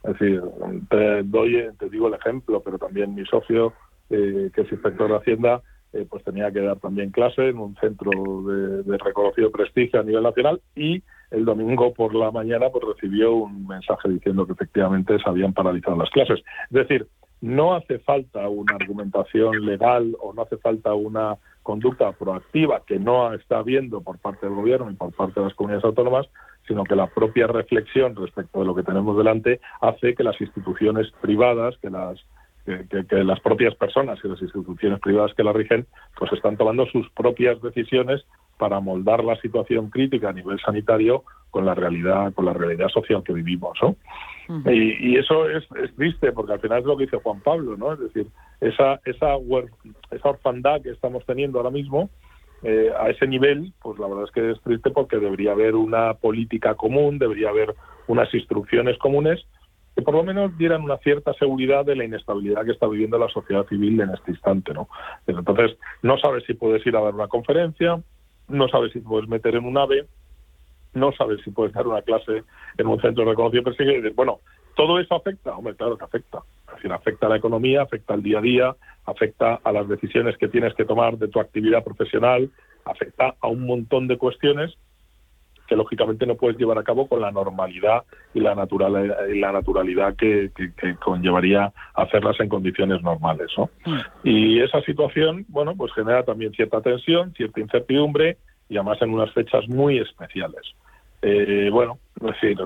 Es decir, te doy, te digo el ejemplo, pero también mi socio, eh, que es inspector de Hacienda, eh, pues tenía que dar también clase en un centro de, reconocido prestigio a nivel nacional y el domingo por la mañana pues recibió un mensaje diciendo que efectivamente se habían paralizado las clases. Es decir, no hace falta una argumentación legal o no hace falta una conducta proactiva que no está habiendo por parte del gobierno y por parte de las comunidades autónomas, sino que la propia reflexión respecto de lo que tenemos delante hace que las instituciones privadas, que las que, las propias personas y las instituciones privadas que la rigen, pues están tomando sus propias decisiones para moldar la situación crítica a nivel sanitario con la realidad, con la realidad social que vivimos, ¿no? y, eso es, triste porque al final es lo que dice Juan Pablo, ¿no? Es decir, esa esa esa orfandad que estamos teniendo ahora mismo eh, a ese nivel, pues la verdad es que es triste porque debería haber una política común, debería haber unas instrucciones comunes que por lo menos dieran una cierta seguridad de la inestabilidad que está viviendo la sociedad civil en este instante, ¿no? Entonces, no sabes si puedes ir a dar una conferencia, no sabes si puedes meter en un AVE, no sabes si puedes dar una clase en un centro de reconocido prestigio y dices, bueno, ¿todo eso afecta? Hombre, claro que afecta. Es decir, afecta a la economía, afecta al día a día, afecta a las decisiones que tienes que tomar de tu actividad profesional, afecta a un montón de cuestiones que lógicamente no puedes llevar a cabo con la normalidad y la, natural, y la naturalidad que, conllevaría hacerlas en condiciones normales. ¿no? Mm. Y esa situación, bueno, pues genera también cierta tensión, cierta incertidumbre y además en unas fechas muy especiales. Eh, bueno, es decir,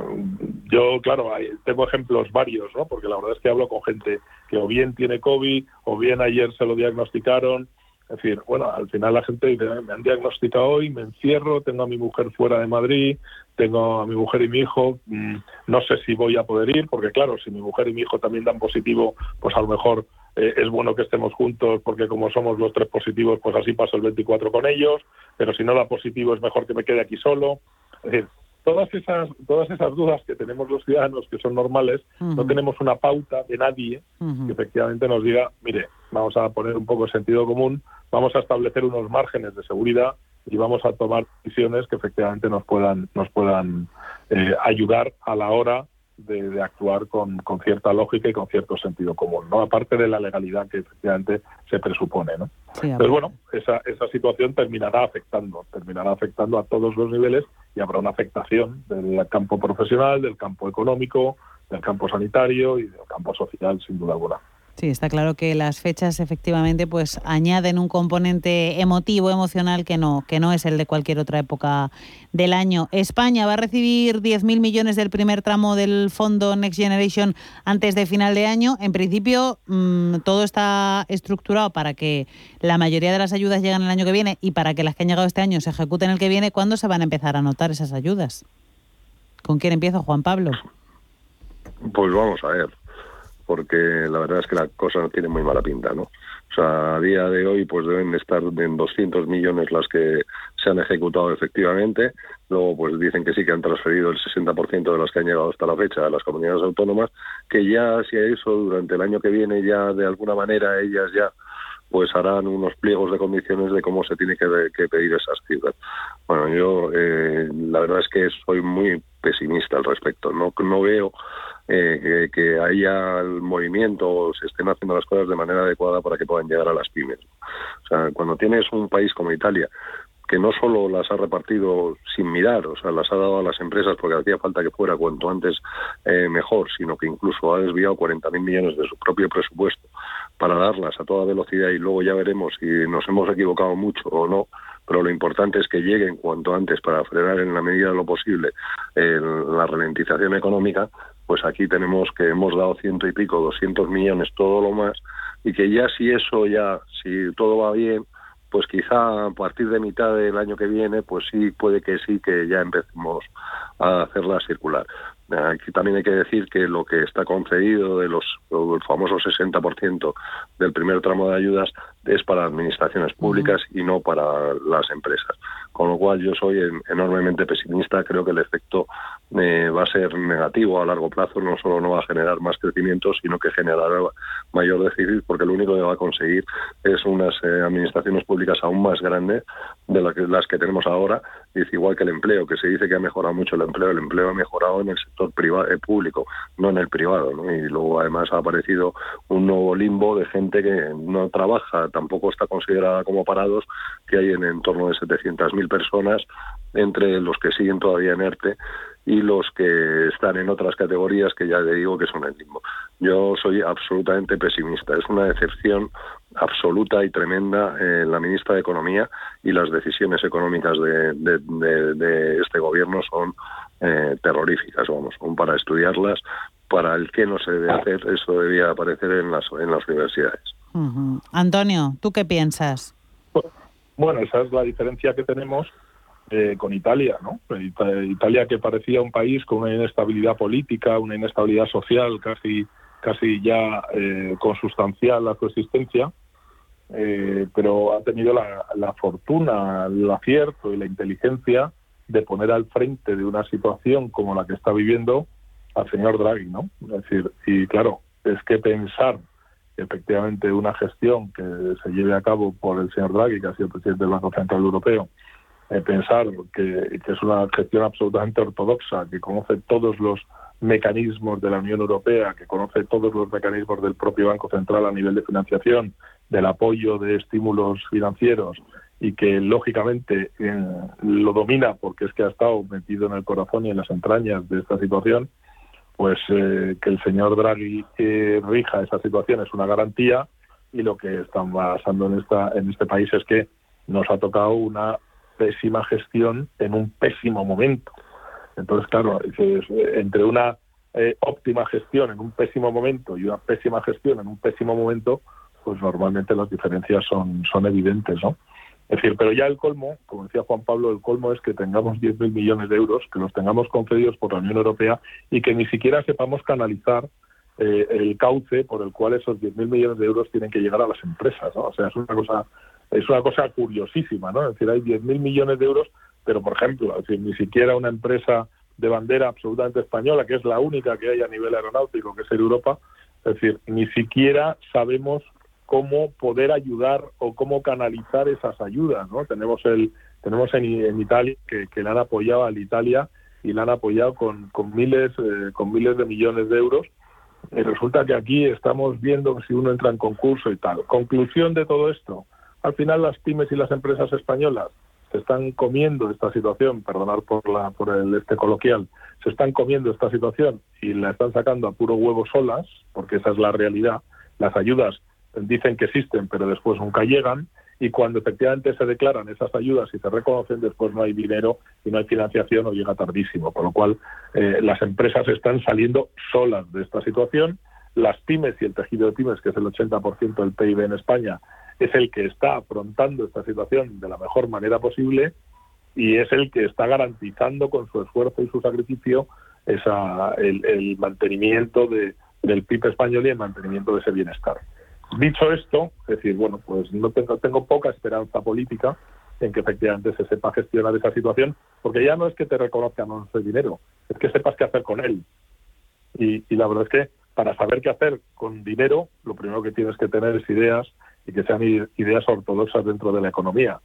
yo, claro, tengo ejemplos varios, ¿no? Porque la verdad es que hablo con gente que o bien tiene COVID o bien ayer se lo diagnosticaron es decir, bueno, al final la gente dice, me han diagnosticado hoy, me encierro, tengo a mi mujer fuera de Madrid, tengo a mi mujer y mi hijo, mm, no sé si voy a poder ir, porque claro, si mi mujer y mi hijo también dan positivo, pues a lo mejor eh, es bueno que estemos juntos, porque como somos los tres positivos, pues así paso el 24 con ellos, pero si no da positivo es mejor que me quede aquí solo. Es decir, todas esas, todas esas dudas que tenemos los ciudadanos, que son normales, no tenemos una pauta de nadie que efectivamente nos diga, mire, vamos a poner un poco de sentido común, vamos a establecer unos márgenes de seguridad y vamos a tomar decisiones que efectivamente nos puedan, nos puedan eh, ayudar a la hora de, actuar con, con, cierta lógica y con cierto sentido común, ¿no? Aparte de la legalidad que efectivamente se presupone, ¿no? Entonces, bueno, esa, esa situación terminará afectando, terminará afectando a todos los niveles y habrá una afectación del campo profesional, del campo económico, del campo sanitario y del campo social, sin duda alguna. Sí, está claro que las fechas efectivamente pues añaden un componente emotivo, emocional que no, que no es el de cualquier otra época del año. España va a recibir 10.000 millones del primer tramo del fondo Next Generation antes de final de año. En principio mm, todo está estructurado para que la mayoría de las ayudas lleguen el año que viene y para que las que han llegado este año se ejecuten el que viene. ¿Cuándo se van a empezar a notar esas ayudas? ¿Con quién empiezo, Juan Pablo? Pues vamos a ver, porque la verdad es que la cosa tiene muy mala pinta, ¿no? O sea, a día de hoy pues deben estar en 200 millones las que se han ejecutado efectivamente. Luego pues dicen que sí que han transferido el 60% de las que han llegado hasta la fecha a las comunidades autónomas, que ya si eso durante el año que viene ya de alguna manera ellas ya pues harán unos pliegos de condiciones de cómo se tiene que, pedir esas cifras. Bueno, yo eh, la verdad es que soy muy pesimista al respecto. No, no veo eh, que, haya el movimiento o se estén haciendo las cosas de manera adecuada para que puedan llegar a las pymes. O sea, cuando tienes un país como Italia, que no solo las ha repartido sin mirar, o sea, las ha dado a las empresas porque hacía falta que fuera cuanto antes eh, mejor, sino que incluso ha desviado 40.000 millones de su propio presupuesto para darlas a toda velocidad y luego ya veremos si nos hemos equivocado mucho o no, pero lo importante es que lleguen cuanto antes para frenar en la medida de lo posible la ralentización económica, pues aquí tenemos que hemos dado ciento y pico, 200 millones, todo lo más, y que ya si eso ya, si todo va bien, pues quizá a partir de mitad del año que viene, pues sí, puede que sí, que ya empecemos a hacerla circular. Aquí también hay que decir que lo que está concedido de los el famoso 60% del primer tramo de ayudas es para administraciones públicas y no para las empresas. Con lo cual yo soy enormemente pesimista, creo que el efecto eh, va a ser negativo a largo plazo, no solo no va a generar más crecimiento, sino que generará mayor déficit, porque lo único que va a conseguir es unas eh, administraciones públicas aún más grandes de las que, tenemos ahora, es igual que el empleo, que se dice que ha mejorado mucho el empleo, el empleo ha mejorado en el sector eh, público, no en el privado, y luego además ha aparecido un nuevo limbo de gente que no trabaja, tampoco está considerada como parados, que hay en, en torno de 700.000 personas entre los que siguen todavía en ERTE y los que están en otras categorías que ya le digo que son el limbo. Yo soy absolutamente pesimista. Es una decepción absoluta y tremenda en la ministra de Economía y las decisiones económicas de, este gobierno son eh, terroríficas, vamos, para estudiarlas, para el que no se debe hacer, eso debía aparecer en las, en las universidades. Antonio, ¿tú qué piensas? Bueno, esa es la diferencia que tenemos eh, con Italia, ¿no? Italia que parecía un país con una inestabilidad política, una inestabilidad social casi casi ya eh, consustancial a su existencia, eh, pero ha tenido la, la, fortuna, el acierto y la inteligencia de poner al frente de una situación como la que está viviendo al señor Draghi, ¿no? Es decir, y claro, es que pensar efectivamente una gestión que se lleve a cabo por el señor Draghi, que ha sido presidente del Banco Central Europeo, eh, pensar que, es una gestión absolutamente ortodoxa, que conoce todos los mecanismos de la Unión Europea, que conoce todos los mecanismos del propio Banco Central a nivel de financiación, del apoyo de estímulos financieros y que lógicamente eh, lo domina porque es que ha estado metido en el corazón y en las entrañas de esta situación, pues eh, que el señor Draghi rija esa situación es una garantía y lo que están basando en esta en este país es que nos ha tocado una pésima gestión en un pésimo momento. Entonces, claro, entre una eh, óptima gestión en un pésimo momento y una pésima gestión en un pésimo momento, pues normalmente las diferencias son, son evidentes, ¿no? Es decir, pero ya el colmo, como decía Juan Pablo, el colmo es que tengamos 10.000 millones de euros, que los tengamos concedidos por la Unión Europea y que ni siquiera sepamos canalizar eh, el cauce por el cual esos 10.000 millones de euros tienen que llegar a las empresas. ¿no? O sea, es una cosa es una cosa curiosísima, ¿no? Es decir, hay 10.000 millones de euros, pero por ejemplo, ni siquiera una empresa de bandera absolutamente española, que es la única que hay a nivel aeronáutico, que es Europa, es decir, ni siquiera sabemos cómo poder ayudar o cómo canalizar esas ayudas, ¿no? Tenemos el tenemos en, Italia que, que le han apoyado a Italia y la han apoyado con, con miles eh, con miles de millones de euros y resulta que aquí estamos viendo si uno entra en concurso y tal. Conclusión de todo esto, al final las pymes y las empresas españolas se están comiendo esta situación, perdonar por la por el este coloquial, se están comiendo esta situación y la están sacando a puro huevo solas, porque esa es la realidad. Las ayudas dicen que existen, pero después nunca llegan y cuando efectivamente se declaran esas ayudas y se reconocen, después no hay dinero y no hay financiación o llega tardísimo. Con lo cual, eh, las empresas están saliendo solas de esta situación. Las pymes y el tejido de pymes, que es el 80% del PIB en España, es el que está afrontando esta situación de la mejor manera posible y es el que está garantizando con su esfuerzo y su sacrificio esa, el, mantenimiento de, del PIB español y el mantenimiento de ese bienestar. Dicho esto, es decir, bueno, pues no tengo, tengo poca esperanza política en que efectivamente se sepa gestionar esa situación, porque ya no es que te reconozcan ese dinero, es que sepas qué hacer con él. Y, y la verdad es que para saber qué hacer con dinero, lo primero que tienes que tener es ideas y que sean ideas ortodoxas dentro de la economía.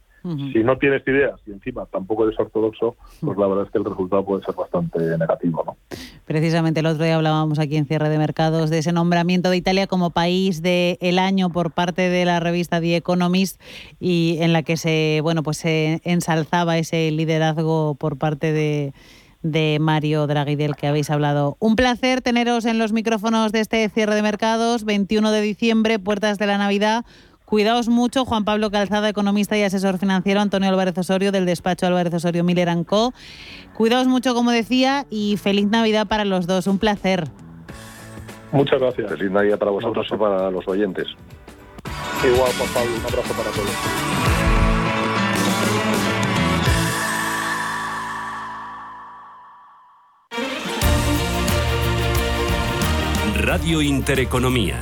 Si no tienes ideas y encima tampoco eres ortodoxo, pues la verdad es que el resultado puede ser bastante negativo. ¿no? Precisamente el otro día hablábamos aquí en Cierre de Mercados de ese nombramiento de Italia como país del año por parte de la revista The Economist y en la que se, bueno, pues se ensalzaba ese liderazgo por parte de de Mario Draghi del que habéis hablado. Un placer teneros en los micrófonos de este cierre de mercados, 21 de diciembre, puertas de la Navidad. Cuidaos mucho, Juan Pablo Calzada, economista y asesor financiero, Antonio Álvarez Osorio, del despacho Álvarez Osorio Miller Co. Cuidaos mucho, como decía, y feliz Navidad para los dos. Un placer. Muchas gracias. Feliz Navidad para vosotros y para los oyentes. Igual, Juan Pablo, un abrazo para todos. Radio Intereconomía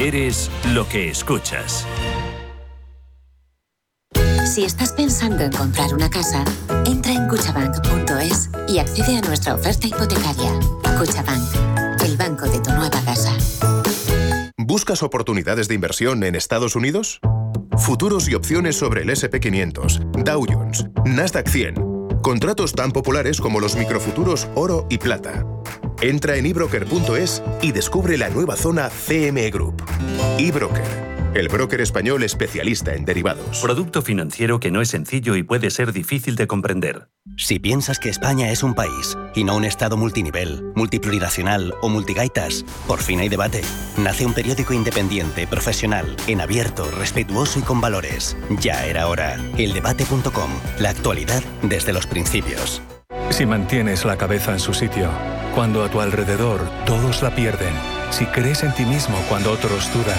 Eres lo que escuchas. Si estás pensando en comprar una casa, entra en cuchabank.es y accede a nuestra oferta hipotecaria. Cuchabank, el banco de tu nueva casa. ¿Buscas oportunidades de inversión en Estados Unidos? Futuros y opciones sobre el SP500, Dow Jones, Nasdaq 100. Contratos tan populares como los microfuturos oro y plata. Entra en ebroker.es y descubre la nueva zona CME Group. eBroker, el broker español especialista en derivados. Producto financiero que no es sencillo y puede ser difícil de comprender. Si piensas que España es un país y no un estado multinivel, multiplurinacional o multigaitas, por fin hay debate. Nace un periódico independiente, profesional, en abierto, respetuoso y con valores. Ya era hora. Eldebate.com. La actualidad desde los principios. Si mantienes la cabeza en su sitio cuando a tu alrededor todos la pierden, si crees en ti mismo cuando otros dudan,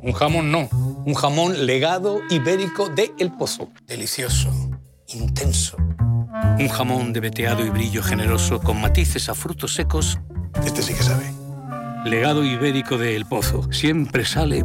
Un jamón no, un jamón legado ibérico de El Pozo. Delicioso, intenso. Un jamón de veteado y brillo generoso con matices a frutos secos. Este sí que sabe. Legado ibérico de El Pozo. Siempre sale...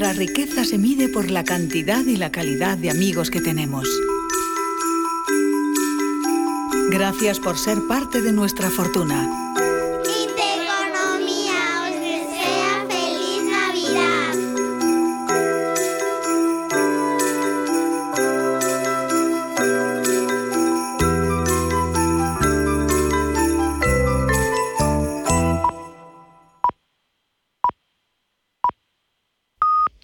Nuestra riqueza se mide por la cantidad y la calidad de amigos que tenemos. Gracias por ser parte de nuestra fortuna.